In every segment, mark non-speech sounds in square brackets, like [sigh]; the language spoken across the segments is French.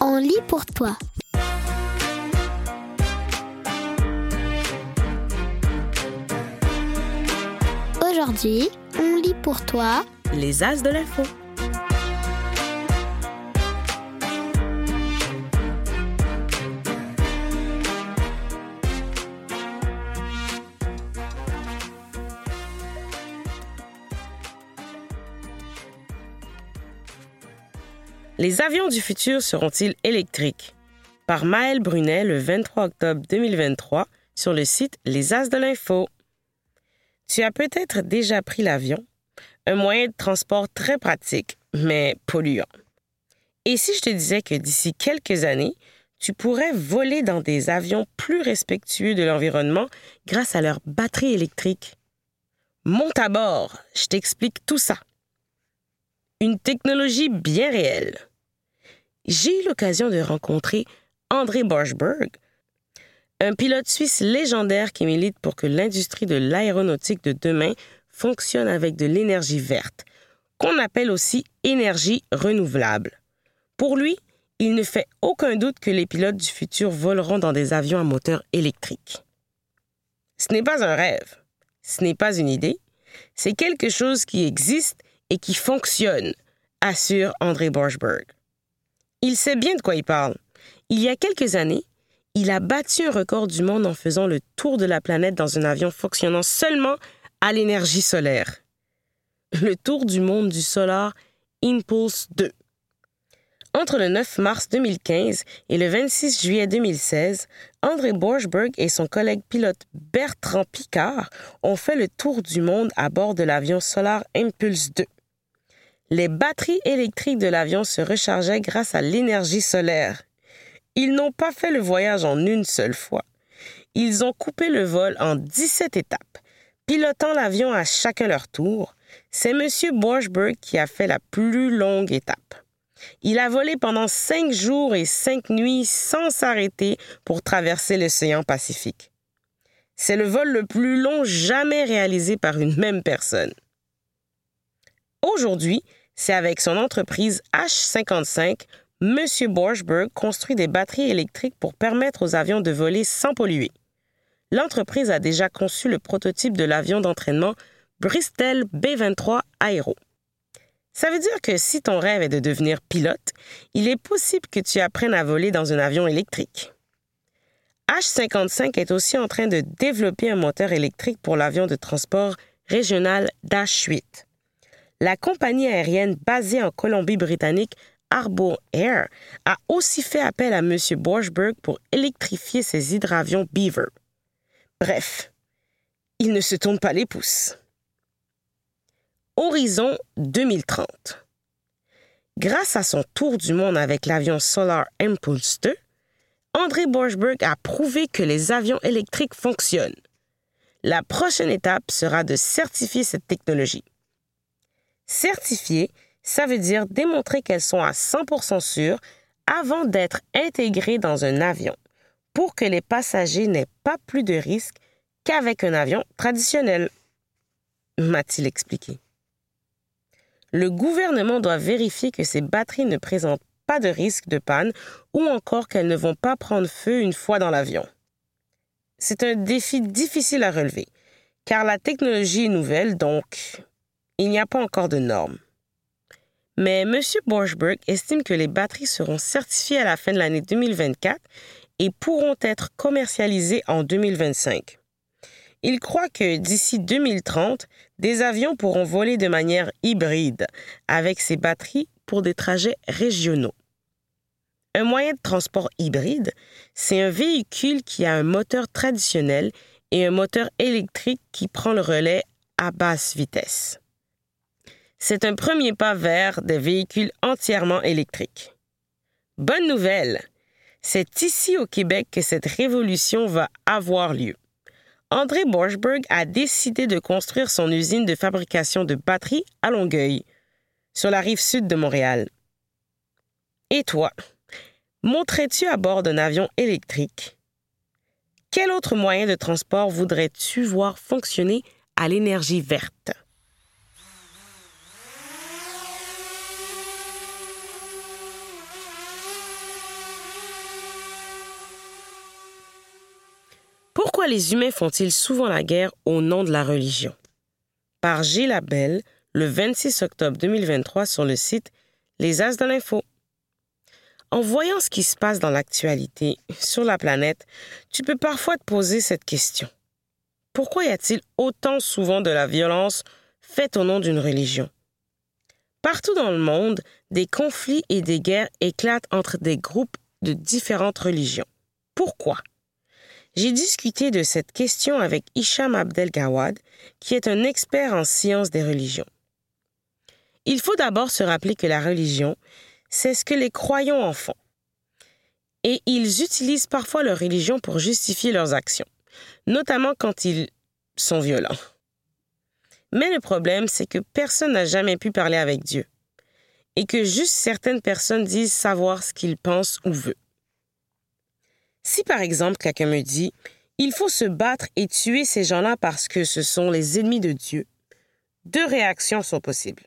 On lit pour toi. Aujourd'hui, on lit pour toi Les As de l'info. Les avions du futur seront-ils électriques? Par Maël Brunet le 23 octobre 2023 sur le site Les As de l'Info. Tu as peut-être déjà pris l'avion, un moyen de transport très pratique, mais polluant. Et si je te disais que d'ici quelques années, tu pourrais voler dans des avions plus respectueux de l'environnement grâce à leur batterie électrique? Monte à bord, je t'explique tout ça. Une technologie bien réelle. J'ai eu l'occasion de rencontrer André Borschberg, un pilote suisse légendaire qui milite pour que l'industrie de l'aéronautique de demain fonctionne avec de l'énergie verte, qu'on appelle aussi énergie renouvelable. Pour lui, il ne fait aucun doute que les pilotes du futur voleront dans des avions à moteur électrique. Ce n'est pas un rêve, ce n'est pas une idée, c'est quelque chose qui existe et qui fonctionne, assure André Borschberg. Il sait bien de quoi il parle. Il y a quelques années, il a battu un record du monde en faisant le tour de la planète dans un avion fonctionnant seulement à l'énergie solaire. Le tour du monde du Solar Impulse 2. Entre le 9 mars 2015 et le 26 juillet 2016, André Borschberg et son collègue pilote Bertrand Picard ont fait le tour du monde à bord de l'avion Solar Impulse 2. Les batteries électriques de l'avion se rechargeaient grâce à l'énergie solaire. Ils n'ont pas fait le voyage en une seule fois. Ils ont coupé le vol en 17 étapes, pilotant l'avion à chacun leur tour. C'est M. Borschberg qui a fait la plus longue étape. Il a volé pendant cinq jours et cinq nuits sans s'arrêter pour traverser l'océan Pacifique. C'est le vol le plus long jamais réalisé par une même personne. Aujourd'hui, c'est avec son entreprise H55, M. Borschberg construit des batteries électriques pour permettre aux avions de voler sans polluer. L'entreprise a déjà conçu le prototype de l'avion d'entraînement Bristol B-23 Aero. Ça veut dire que si ton rêve est de devenir pilote, il est possible que tu apprennes à voler dans un avion électrique. H55 est aussi en train de développer un moteur électrique pour l'avion de transport régional Dash 8. La compagnie aérienne basée en Colombie-Britannique Harbour Air a aussi fait appel à M. Borschberg pour électrifier ses hydravions Beaver. Bref, il ne se tourne pas les pouces. Horizon 2030. Grâce à son tour du monde avec l'avion Solar Impulse 2, André Borschberg a prouvé que les avions électriques fonctionnent. La prochaine étape sera de certifier cette technologie. Certifier, ça veut dire démontrer qu'elles sont à 100% sûres avant d'être intégrées dans un avion, pour que les passagers n'aient pas plus de risques qu'avec un avion traditionnel, m'a-t-il expliqué le gouvernement doit vérifier que ces batteries ne présentent pas de risque de panne ou encore qu'elles ne vont pas prendre feu une fois dans l'avion. C'est un défi difficile à relever, car la technologie est nouvelle, donc il n'y a pas encore de normes. Mais M. Borschberg estime que les batteries seront certifiées à la fin de l'année 2024 et pourront être commercialisées en 2025. Il croit que d'ici 2030, des avions pourront voler de manière hybride avec ces batteries pour des trajets régionaux. Un moyen de transport hybride, c'est un véhicule qui a un moteur traditionnel et un moteur électrique qui prend le relais à basse vitesse. C'est un premier pas vers des véhicules entièrement électriques. Bonne nouvelle, c'est ici au Québec que cette révolution va avoir lieu. André Borschberg a décidé de construire son usine de fabrication de batteries à Longueuil, sur la rive sud de Montréal. Et toi, monterais-tu à bord d'un avion électrique? Quel autre moyen de transport voudrais-tu voir fonctionner à l'énergie verte? Pourquoi les humains font-ils souvent la guerre au nom de la religion? Par Gilles Labelle, le 26 octobre 2023 sur le site Les As de l'Info. En voyant ce qui se passe dans l'actualité sur la planète, tu peux parfois te poser cette question. Pourquoi y a-t-il autant souvent de la violence faite au nom d'une religion? Partout dans le monde, des conflits et des guerres éclatent entre des groupes de différentes religions. Pourquoi? J'ai discuté de cette question avec Hicham Abdelgawad, qui est un expert en sciences des religions. Il faut d'abord se rappeler que la religion, c'est ce que les croyants en font. Et ils utilisent parfois leur religion pour justifier leurs actions, notamment quand ils sont violents. Mais le problème, c'est que personne n'a jamais pu parler avec Dieu, et que juste certaines personnes disent savoir ce qu'ils pensent ou veulent. Si par exemple quelqu'un me dit il faut se battre et tuer ces gens-là parce que ce sont les ennemis de Dieu, deux réactions sont possibles.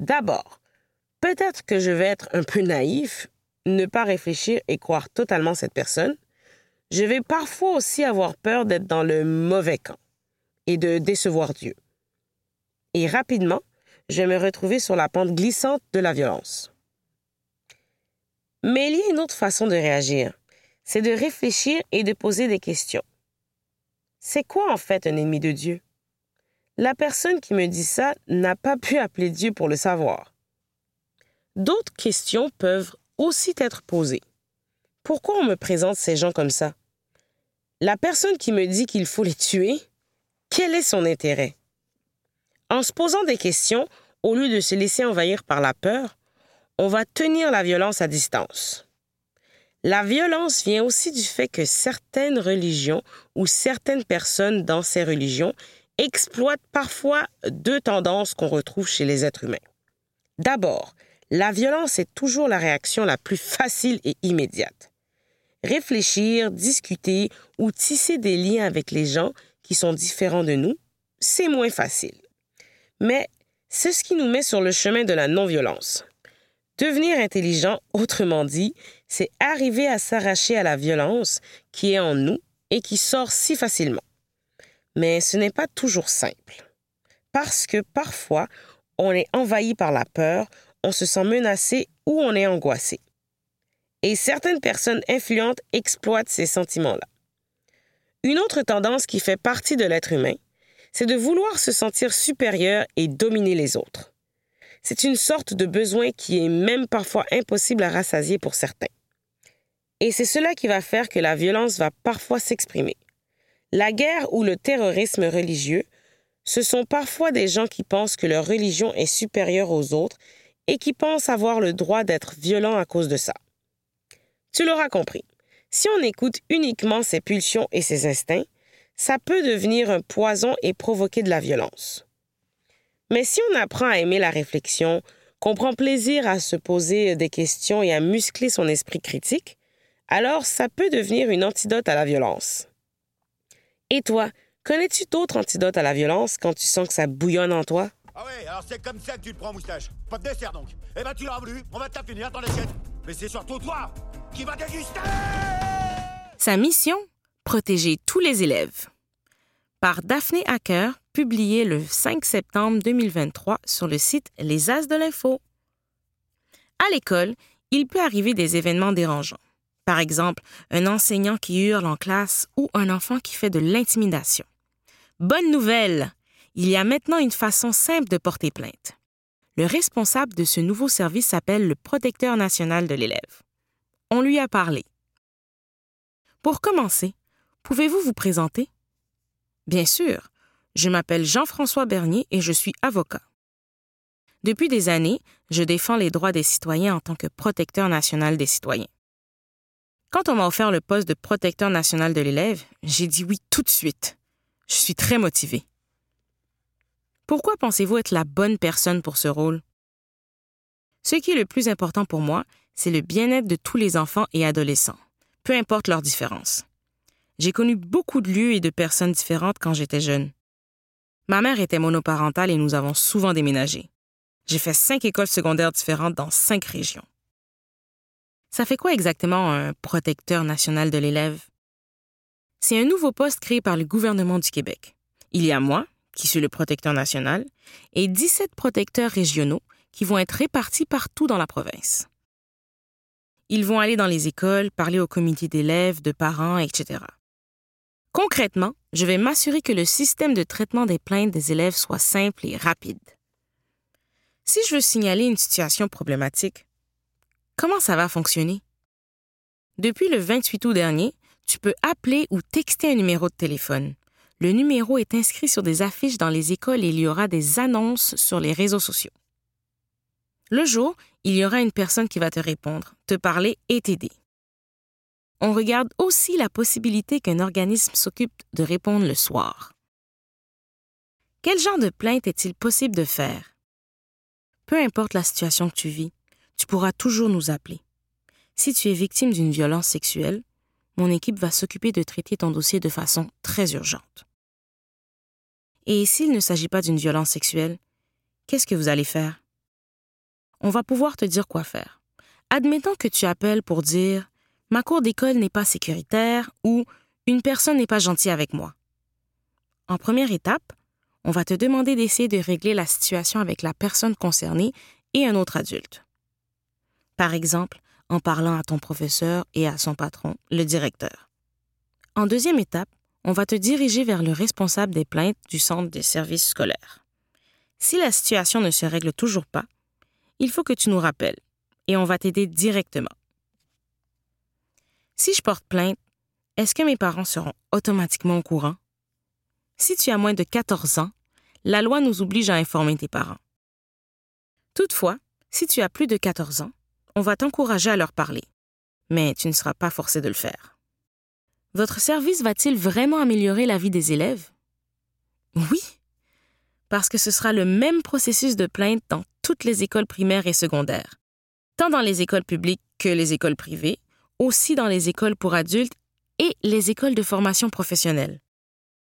D'abord, peut-être que je vais être un peu naïf, ne pas réfléchir et croire totalement cette personne. Je vais parfois aussi avoir peur d'être dans le mauvais camp et de décevoir Dieu. Et rapidement, je vais me retrouver sur la pente glissante de la violence. Mais il y a une autre façon de réagir c'est de réfléchir et de poser des questions. C'est quoi en fait un ennemi de Dieu? La personne qui me dit ça n'a pas pu appeler Dieu pour le savoir. D'autres questions peuvent aussi être posées. Pourquoi on me présente ces gens comme ça? La personne qui me dit qu'il faut les tuer, quel est son intérêt? En se posant des questions, au lieu de se laisser envahir par la peur, on va tenir la violence à distance. La violence vient aussi du fait que certaines religions ou certaines personnes dans ces religions exploitent parfois deux tendances qu'on retrouve chez les êtres humains. D'abord, la violence est toujours la réaction la plus facile et immédiate. Réfléchir, discuter ou tisser des liens avec les gens qui sont différents de nous, c'est moins facile. Mais c'est ce qui nous met sur le chemin de la non-violence. Devenir intelligent, autrement dit, c'est arriver à s'arracher à la violence qui est en nous et qui sort si facilement. Mais ce n'est pas toujours simple. Parce que parfois, on est envahi par la peur, on se sent menacé ou on est angoissé. Et certaines personnes influentes exploitent ces sentiments-là. Une autre tendance qui fait partie de l'être humain, c'est de vouloir se sentir supérieur et dominer les autres. C'est une sorte de besoin qui est même parfois impossible à rassasier pour certains. Et c'est cela qui va faire que la violence va parfois s'exprimer. La guerre ou le terrorisme religieux, ce sont parfois des gens qui pensent que leur religion est supérieure aux autres et qui pensent avoir le droit d'être violents à cause de ça. Tu l'auras compris. Si on écoute uniquement ses pulsions et ses instincts, ça peut devenir un poison et provoquer de la violence. Mais si on apprend à aimer la réflexion, qu'on prend plaisir à se poser des questions et à muscler son esprit critique, alors ça peut devenir une antidote à la violence. Et toi, connais-tu d'autres antidotes à la violence quand tu sens que ça bouillonne en toi? Ah ouais, alors c'est comme ça que tu le prends, moustache. Pas de dessert donc. Eh ben tu l'as voulu, on va te finir dans l'assiette. Mais c'est surtout toi qui va déguster Sa mission Protéger tous les élèves. Par Daphné Hacker, publié le 5 septembre 2023 sur le site Les As de l'Info. À l'école, il peut arriver des événements dérangeants. Par exemple, un enseignant qui hurle en classe ou un enfant qui fait de l'intimidation. Bonne nouvelle! Il y a maintenant une façon simple de porter plainte. Le responsable de ce nouveau service s'appelle le protecteur national de l'élève. On lui a parlé. Pour commencer, pouvez-vous vous présenter? Bien sûr, je m'appelle Jean-François Bernier et je suis avocat. Depuis des années, je défends les droits des citoyens en tant que protecteur national des citoyens. Quand on m'a offert le poste de protecteur national de l'élève, j'ai dit oui tout de suite. Je suis très motivée. Pourquoi pensez-vous être la bonne personne pour ce rôle? Ce qui est le plus important pour moi, c'est le bien-être de tous les enfants et adolescents, peu importe leurs différences. J'ai connu beaucoup de lieux et de personnes différentes quand j'étais jeune. Ma mère était monoparentale et nous avons souvent déménagé. J'ai fait cinq écoles secondaires différentes dans cinq régions. Ça fait quoi exactement un protecteur national de l'élève? C'est un nouveau poste créé par le gouvernement du Québec. Il y a moi, qui suis le protecteur national, et 17 protecteurs régionaux qui vont être répartis partout dans la province. Ils vont aller dans les écoles, parler aux comités d'élèves, de parents, etc. Concrètement, je vais m'assurer que le système de traitement des plaintes des élèves soit simple et rapide. Si je veux signaler une situation problématique, comment ça va fonctionner? Depuis le 28 août dernier, tu peux appeler ou texter un numéro de téléphone. Le numéro est inscrit sur des affiches dans les écoles et il y aura des annonces sur les réseaux sociaux. Le jour, il y aura une personne qui va te répondre, te parler et t'aider. On regarde aussi la possibilité qu'un organisme s'occupe de répondre le soir. Quel genre de plainte est-il possible de faire? Peu importe la situation que tu vis, tu pourras toujours nous appeler. Si tu es victime d'une violence sexuelle, mon équipe va s'occuper de traiter ton dossier de façon très urgente. Et s'il ne s'agit pas d'une violence sexuelle, qu'est-ce que vous allez faire? On va pouvoir te dire quoi faire. Admettons que tu appelles pour dire Ma cour d'école n'est pas sécuritaire ou Une personne n'est pas gentille avec moi. En première étape, on va te demander d'essayer de régler la situation avec la personne concernée et un autre adulte. Par exemple, en parlant à ton professeur et à son patron, le directeur. En deuxième étape, on va te diriger vers le responsable des plaintes du centre des services scolaires. Si la situation ne se règle toujours pas, il faut que tu nous rappelles et on va t'aider directement. Si je porte plainte, est-ce que mes parents seront automatiquement au courant? Si tu as moins de 14 ans, la loi nous oblige à informer tes parents. Toutefois, si tu as plus de 14 ans, on va t'encourager à leur parler, mais tu ne seras pas forcé de le faire. Votre service va-t-il vraiment améliorer la vie des élèves? Oui, parce que ce sera le même processus de plainte dans toutes les écoles primaires et secondaires, tant dans les écoles publiques que les écoles privées, aussi dans les écoles pour adultes et les écoles de formation professionnelle.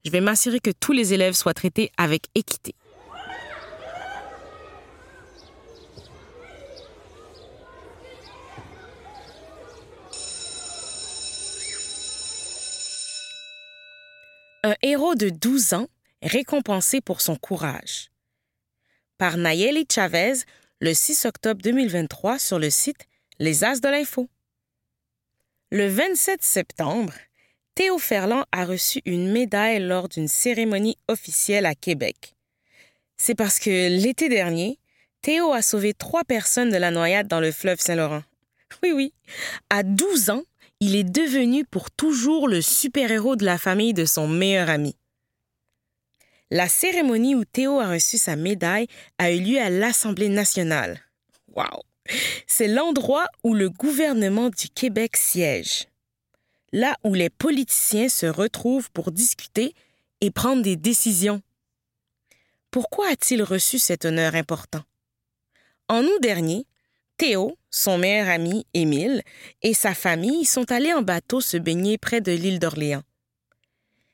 Je vais m'assurer que tous les élèves soient traités avec équité. Un héros de 12 ans récompensé pour son courage. Par Nayeli Chavez, le 6 octobre 2023 sur le site Les As de l'Info. Le 27 septembre, Théo Ferland a reçu une médaille lors d'une cérémonie officielle à Québec. C'est parce que l'été dernier, Théo a sauvé trois personnes de la noyade dans le fleuve Saint-Laurent. Oui, oui. À 12 ans, il est devenu pour toujours le super-héros de la famille de son meilleur ami. La cérémonie où Théo a reçu sa médaille a eu lieu à l'Assemblée nationale. Wow! C'est l'endroit où le gouvernement du Québec siège. Là où les politiciens se retrouvent pour discuter et prendre des décisions. Pourquoi a-t-il reçu cet honneur important? En août dernier, Théo, son meilleur ami Émile et sa famille sont allés en bateau se baigner près de l'île d'Orléans.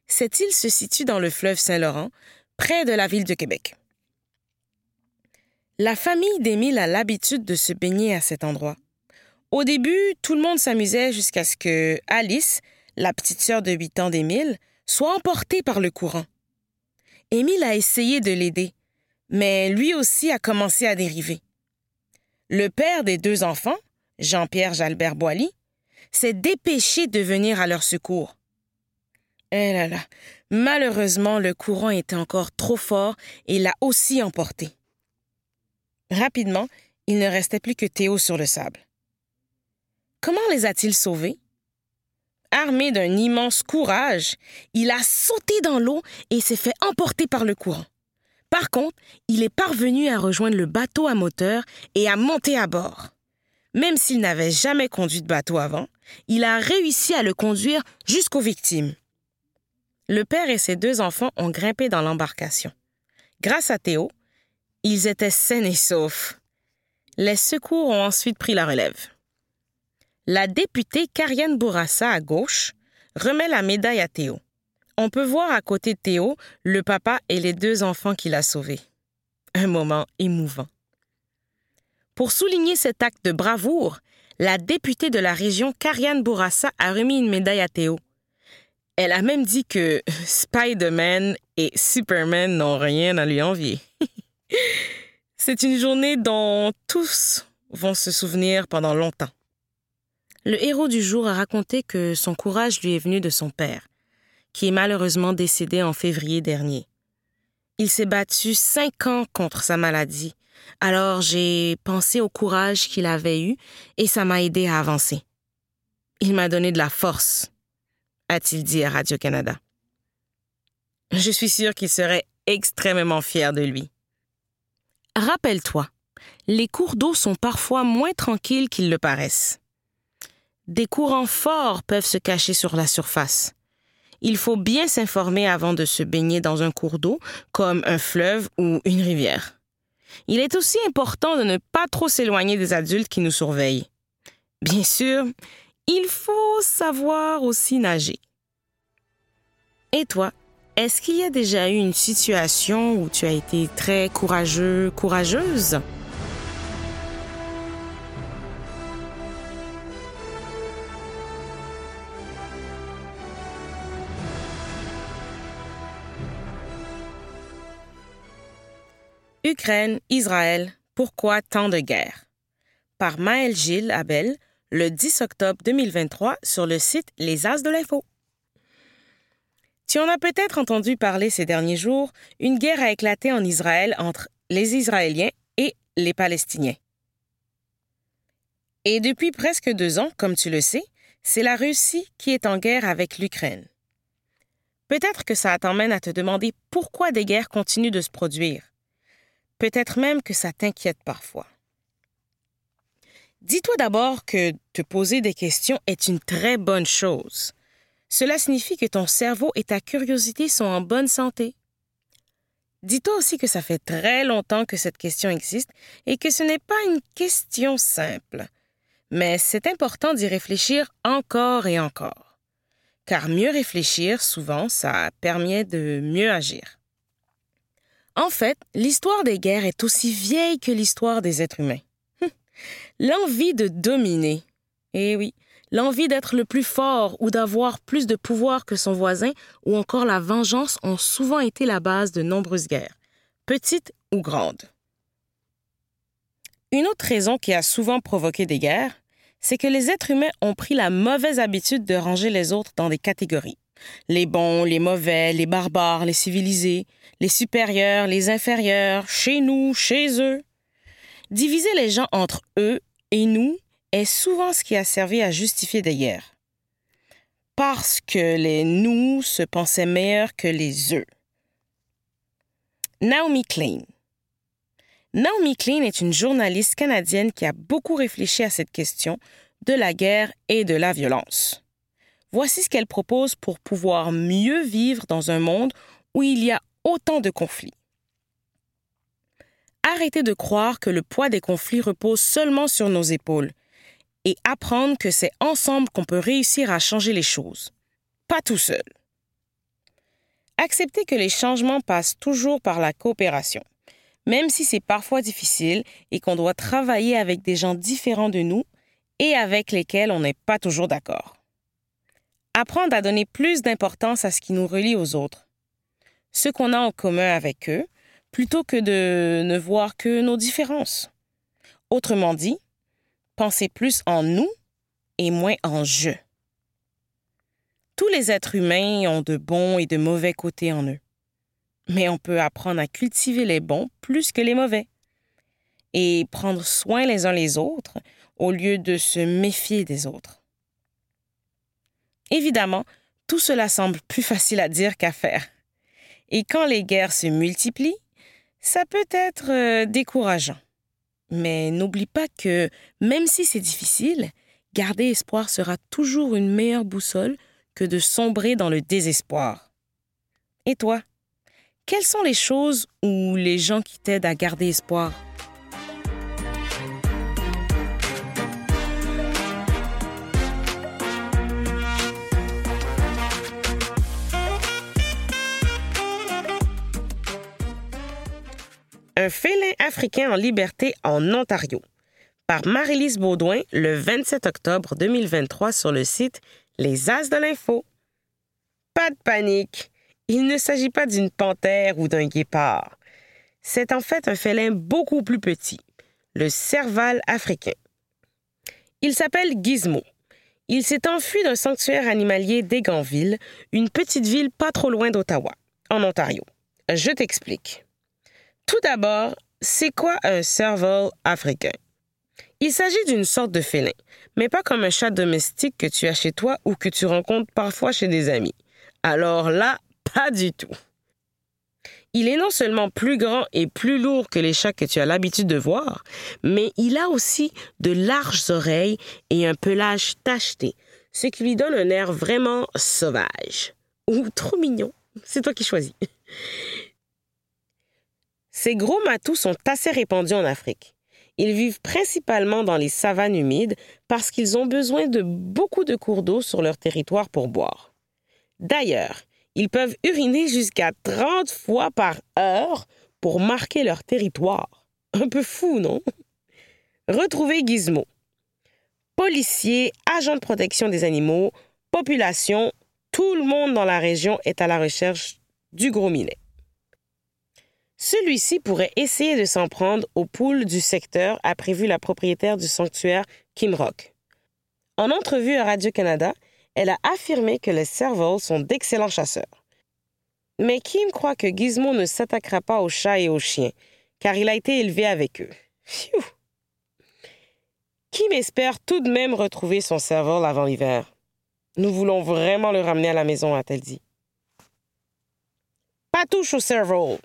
Cette île se situe dans le fleuve Saint-Laurent, près de la ville de Québec. La famille d'Émile a l'habitude de se baigner à cet endroit. Au début, tout le monde s'amusait jusqu'à ce que Alice, la petite sœur de 8 ans d'Émile, soit emportée par le courant. Émile a essayé de l'aider, mais lui aussi a commencé à dériver. Le père des deux enfants, Jean-Pierre Jalbert Boily, s'est dépêché de venir à leur secours. Eh là là, malheureusement, le courant était encore trop fort et l'a aussi emporté. Rapidement, il ne restait plus que Théo sur le sable. Comment les a-t-il sauvés? Armé d'un immense courage, il a sauté dans l'eau et s'est fait emporter par le courant. Par contre, il est parvenu à rejoindre le bateau à moteur et à monter à bord. Même s'il n'avait jamais conduit de bateau avant, il a réussi à le conduire jusqu'aux victimes. Le père et ses deux enfants ont grimpé dans l'embarcation. Grâce à Théo, ils étaient sains et saufs. Les secours ont ensuite pris la relève. La députée Karianne Bourassa à gauche remet la médaille à Théo. On peut voir à côté Théo le papa et les deux enfants qu'il a sauvés. Un moment émouvant. Pour souligner cet acte de bravoure, la députée de la région, Kariane Bourassa, a remis une médaille à Théo. Elle a même dit que [laughs] Spider-Man et Superman n'ont rien à lui envier. [laughs] C'est une journée dont tous vont se souvenir pendant longtemps. Le héros du jour a raconté que son courage lui est venu de son père, qui est malheureusement décédé en février dernier. Il s'est battu cinq ans contre sa maladie, alors j'ai pensé au courage qu'il avait eu et ça m'a aidé à avancer. Il m'a donné de la force, a-t-il dit à Radio-Canada. Je suis sûr qu'il serait extrêmement fier de lui. Rappelle-toi, les cours d'eau sont parfois moins tranquilles qu'ils le paraissent. Des courants forts peuvent se cacher sur la surface il faut bien s'informer avant de se baigner dans un cours d'eau, comme un fleuve ou une rivière. Il est aussi important de ne pas trop s'éloigner des adultes qui nous surveillent. Bien sûr, il faut savoir aussi nager. Et toi, est-ce qu'il y a déjà eu une situation où tu as été très courageux, courageuse? Ukraine, Israël, pourquoi tant de guerres? Par Maël Gilles Abel, le 10 octobre 2023 sur le site Les As de l'Info. Tu en as peut-être entendu parler ces derniers jours, une guerre a éclaté en Israël entre les Israéliens et les Palestiniens. Et depuis presque deux ans, comme tu le sais, c'est la Russie qui est en guerre avec l'Ukraine. Peut-être que ça t'emmène à te demander pourquoi des guerres continuent de se produire. Peut-être même que ça t'inquiète parfois. Dis-toi d'abord que te poser des questions est une très bonne chose. Cela signifie que ton cerveau et ta curiosité sont en bonne santé. Dis-toi aussi que ça fait très longtemps que cette question existe et que ce n'est pas une question simple. Mais c'est important d'y réfléchir encore et encore. Car mieux réfléchir, souvent, ça permet de mieux agir. En fait, l'histoire des guerres est aussi vieille que l'histoire des êtres humains. Hum. L'envie de dominer. Eh oui, l'envie d'être le plus fort ou d'avoir plus de pouvoir que son voisin ou encore la vengeance ont souvent été la base de nombreuses guerres, petites ou grandes. Une autre raison qui a souvent provoqué des guerres, c'est que les êtres humains ont pris la mauvaise habitude de ranger les autres dans des catégories. Les bons, les mauvais, les barbares, les civilisés, les supérieurs, les inférieurs, chez nous, chez eux. Diviser les gens entre eux et nous est souvent ce qui a servi à justifier des guerres. Parce que les nous se pensaient meilleurs que les eux. Naomi Klein. Naomi Klein est une journaliste canadienne qui a beaucoup réfléchi à cette question de la guerre et de la violence. Voici ce qu'elle propose pour pouvoir mieux vivre dans un monde où il y a autant de conflits. Arrêtez de croire que le poids des conflits repose seulement sur nos épaules et apprendre que c'est ensemble qu'on peut réussir à changer les choses, pas tout seul. Acceptez que les changements passent toujours par la coopération, même si c'est parfois difficile et qu'on doit travailler avec des gens différents de nous et avec lesquels on n'est pas toujours d'accord. Apprendre à donner plus d'importance à ce qui nous relie aux autres, ce qu'on a en commun avec eux, plutôt que de ne voir que nos différences. Autrement dit, penser plus en nous et moins en je. Tous les êtres humains ont de bons et de mauvais côtés en eux. Mais on peut apprendre à cultiver les bons plus que les mauvais et prendre soin les uns les autres au lieu de se méfier des autres. Évidemment, tout cela semble plus facile à dire qu'à faire. Et quand les guerres se multiplient, ça peut être euh, décourageant. Mais n'oublie pas que, même si c'est difficile, garder espoir sera toujours une meilleure boussole que de sombrer dans le désespoir. Et toi, quelles sont les choses ou les gens qui t'aident à garder espoir? Un félin africain en liberté en Ontario par Marie-Lise Baudouin le 27 octobre 2023 sur le site Les As de l'Info. Pas de panique, il ne s'agit pas d'une panthère ou d'un guépard. C'est en fait un félin beaucoup plus petit, le serval africain. Il s'appelle Gizmo. Il s'est enfui d'un sanctuaire animalier d'Eganville, une petite ville pas trop loin d'Ottawa, en Ontario. Je t'explique. Tout d'abord, c'est quoi un serval africain? Il s'agit d'une sorte de félin, mais pas comme un chat domestique que tu as chez toi ou que tu rencontres parfois chez des amis. Alors là, pas du tout. Il est non seulement plus grand et plus lourd que les chats que tu as l'habitude de voir, mais il a aussi de larges oreilles et un pelage tacheté, ce qui lui donne un air vraiment sauvage. Ou trop mignon. C'est toi qui choisis. Ces gros matous sont assez répandus en Afrique. Ils vivent principalement dans les savanes humides parce qu'ils ont besoin de beaucoup de cours d'eau sur leur territoire pour boire. D'ailleurs, ils peuvent uriner jusqu'à 30 fois par heure pour marquer leur territoire. Un peu fou, non? Retrouvez Gizmo. Policiers, agents de protection des animaux, population, tout le monde dans la région est à la recherche du gros minet. Celui-ci pourrait essayer de s'en prendre aux poules du secteur, a prévu la propriétaire du sanctuaire Kim Rock. En entrevue à Radio-Canada, elle a affirmé que les servals sont d'excellents chasseurs. Mais Kim croit que Gizmo ne s'attaquera pas aux chats et aux chiens, car il a été élevé avec eux. Phew. Kim espère tout de même retrouver son serval avant l'hiver. Nous voulons vraiment le ramener à la maison, a-t-elle dit. Pas touche au serval.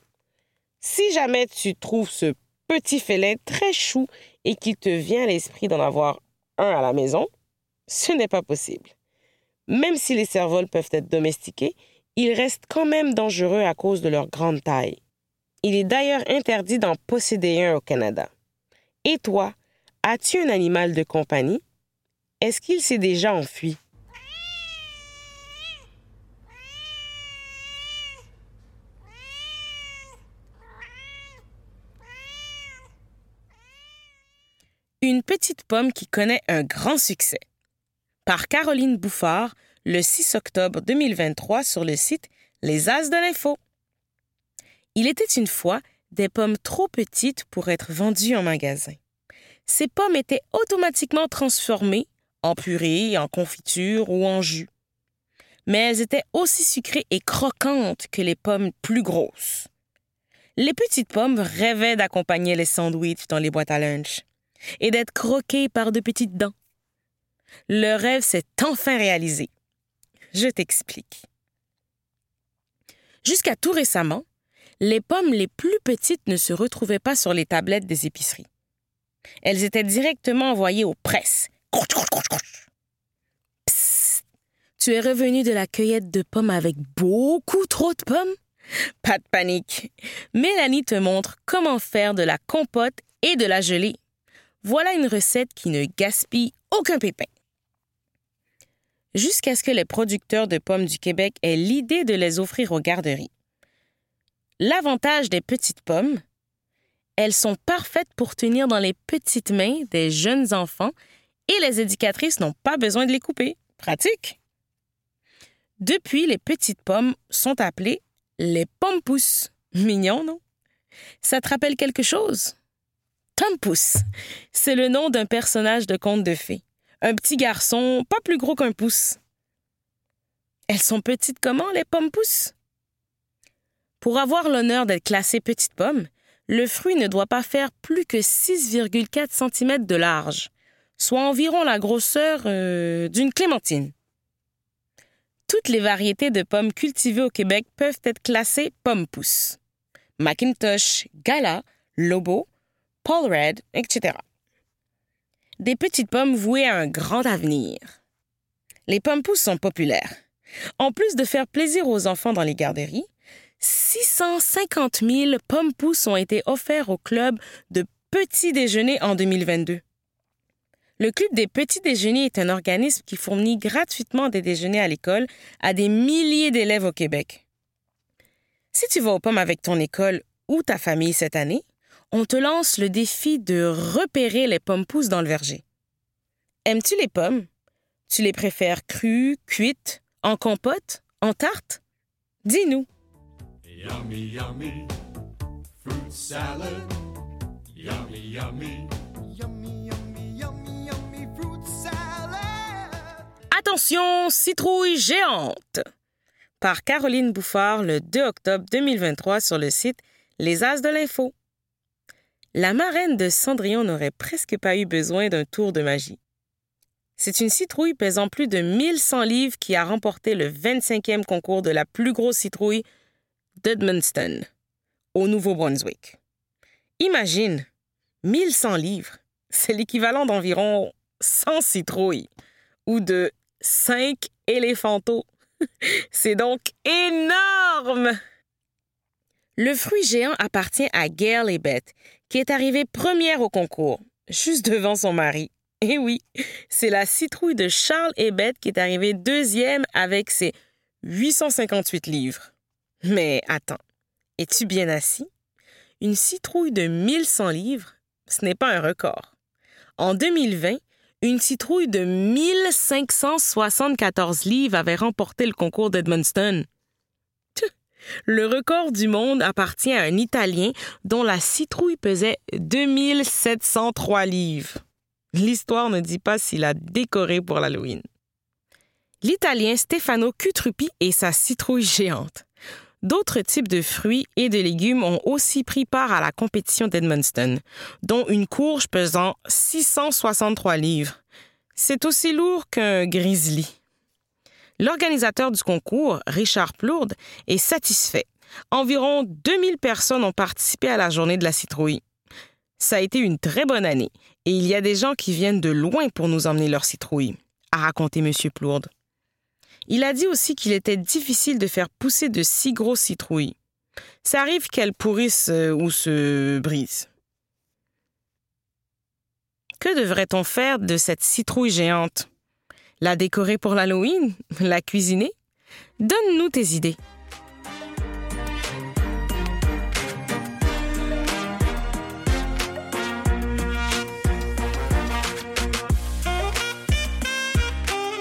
Si jamais tu trouves ce petit félin très chou et qu'il te vient à l'esprit d'en avoir un à la maison, ce n'est pas possible. Même si les cervols peuvent être domestiqués, ils restent quand même dangereux à cause de leur grande taille. Il est d'ailleurs interdit d'en posséder un au Canada. Et toi, as-tu un animal de compagnie? Est-ce qu'il s'est déjà enfui? Une petite pomme qui connaît un grand succès par Caroline Bouffard le 6 octobre 2023 sur le site Les As de l'Info. Il était une fois des pommes trop petites pour être vendues en magasin. Ces pommes étaient automatiquement transformées en purée, en confiture ou en jus. Mais elles étaient aussi sucrées et croquantes que les pommes plus grosses. Les petites pommes rêvaient d'accompagner les sandwichs dans les boîtes à lunch et d'être croquées par de petites dents. Le rêve s'est enfin réalisé. Je t'explique. Jusqu'à tout récemment, les pommes les plus petites ne se retrouvaient pas sur les tablettes des épiceries. Elles étaient directement envoyées aux presses. Psst, tu es revenu de la cueillette de pommes avec beaucoup trop de pommes? Pas de panique. Mélanie te montre comment faire de la compote et de la gelée. Voilà une recette qui ne gaspille aucun pépin jusqu'à ce que les producteurs de pommes du Québec aient l'idée de les offrir aux garderies. L'avantage des petites pommes, elles sont parfaites pour tenir dans les petites mains des jeunes enfants et les éducatrices n'ont pas besoin de les couper. Pratique. Depuis, les petites pommes sont appelées les pommes pousses. Mignon, non? Ça te rappelle quelque chose? Tom Pouce, c'est le nom d'un personnage de conte de fées un petit garçon pas plus gros qu'un pouce. Elles sont petites comment, les pommes pousses? Pour avoir l'honneur d'être classée petite pomme, le fruit ne doit pas faire plus que 6,4 cm de large, soit environ la grosseur euh, d'une clémentine. Toutes les variétés de pommes cultivées au Québec peuvent être classées pommes pousses. Macintosh, Gala, Lobo, Paul Red, etc des petites pommes vouées à un grand avenir. Les pommes pousses sont populaires. En plus de faire plaisir aux enfants dans les garderies, 650 000 pommes pousses ont été offerts au club de petits déjeuners en 2022. Le Club des petits déjeuners est un organisme qui fournit gratuitement des déjeuners à l'école à des milliers d'élèves au Québec. Si tu vas aux pommes avec ton école ou ta famille cette année, on te lance le défi de repérer les pommes pousses dans le verger. Aimes-tu les pommes? Tu les préfères crues, cuites, en compote, en tarte? Dis-nous. Yummy, yummy, fruit salad. Yummy, yummy. Yummy, yummy, yummy, yummy fruit salad. Attention, citrouille géante! Par Caroline Bouffard le 2 octobre 2023 sur le site Les As de l'Info. La marraine de Cendrillon n'aurait presque pas eu besoin d'un tour de magie. C'est une citrouille pesant plus de 1100 livres qui a remporté le 25e concours de la plus grosse citrouille d'Edmundston, au Nouveau-Brunswick. Imagine, 1100 livres, c'est l'équivalent d'environ 100 citrouilles ou de 5 éléphantos. [laughs] C'est donc énorme! Le fruit géant appartient à Gail Ebet, qui est arrivée première au concours, juste devant son mari. Et oui, c'est la citrouille de Charles Ebet qui est arrivée deuxième avec ses 858 livres. Mais attends, es-tu bien assis? Une citrouille de 1100 livres, ce n'est pas un record. En 2020, une citrouille de 1574 livres avait remporté le concours d'Edmundston. Le record du monde appartient à un Italien dont la citrouille pesait 2703 livres. L'histoire ne dit pas s'il a décoré pour l'Halloween. L'Italien Stefano Cutrupi et sa citrouille géante. D'autres types de fruits et de légumes ont aussi pris part à la compétition d'Edmundston, dont une courge pesant 663 livres. C'est aussi lourd qu'un grizzly. L'organisateur du concours, Richard Plourde, est satisfait. Environ 2000 personnes ont participé à la journée de la citrouille. Ça a été une très bonne année et il y a des gens qui viennent de loin pour nous emmener leur citrouille, a raconté M. Plourde. Il a dit aussi qu'il était difficile de faire pousser de si grosses citrouilles. Ça arrive qu'elles pourrissent euh, ou se brisent. Que devrait-on faire de cette citrouille géante? La décorer pour l'Halloween? [laughs] La cuisiner? Donne-nous tes idées.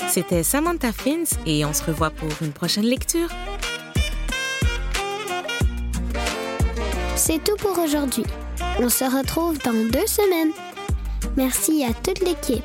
C'était Samantha Fins et on se revoit pour une prochaine lecture. C'est tout pour aujourd'hui. On se retrouve dans deux semaines. Merci à toute l'équipe.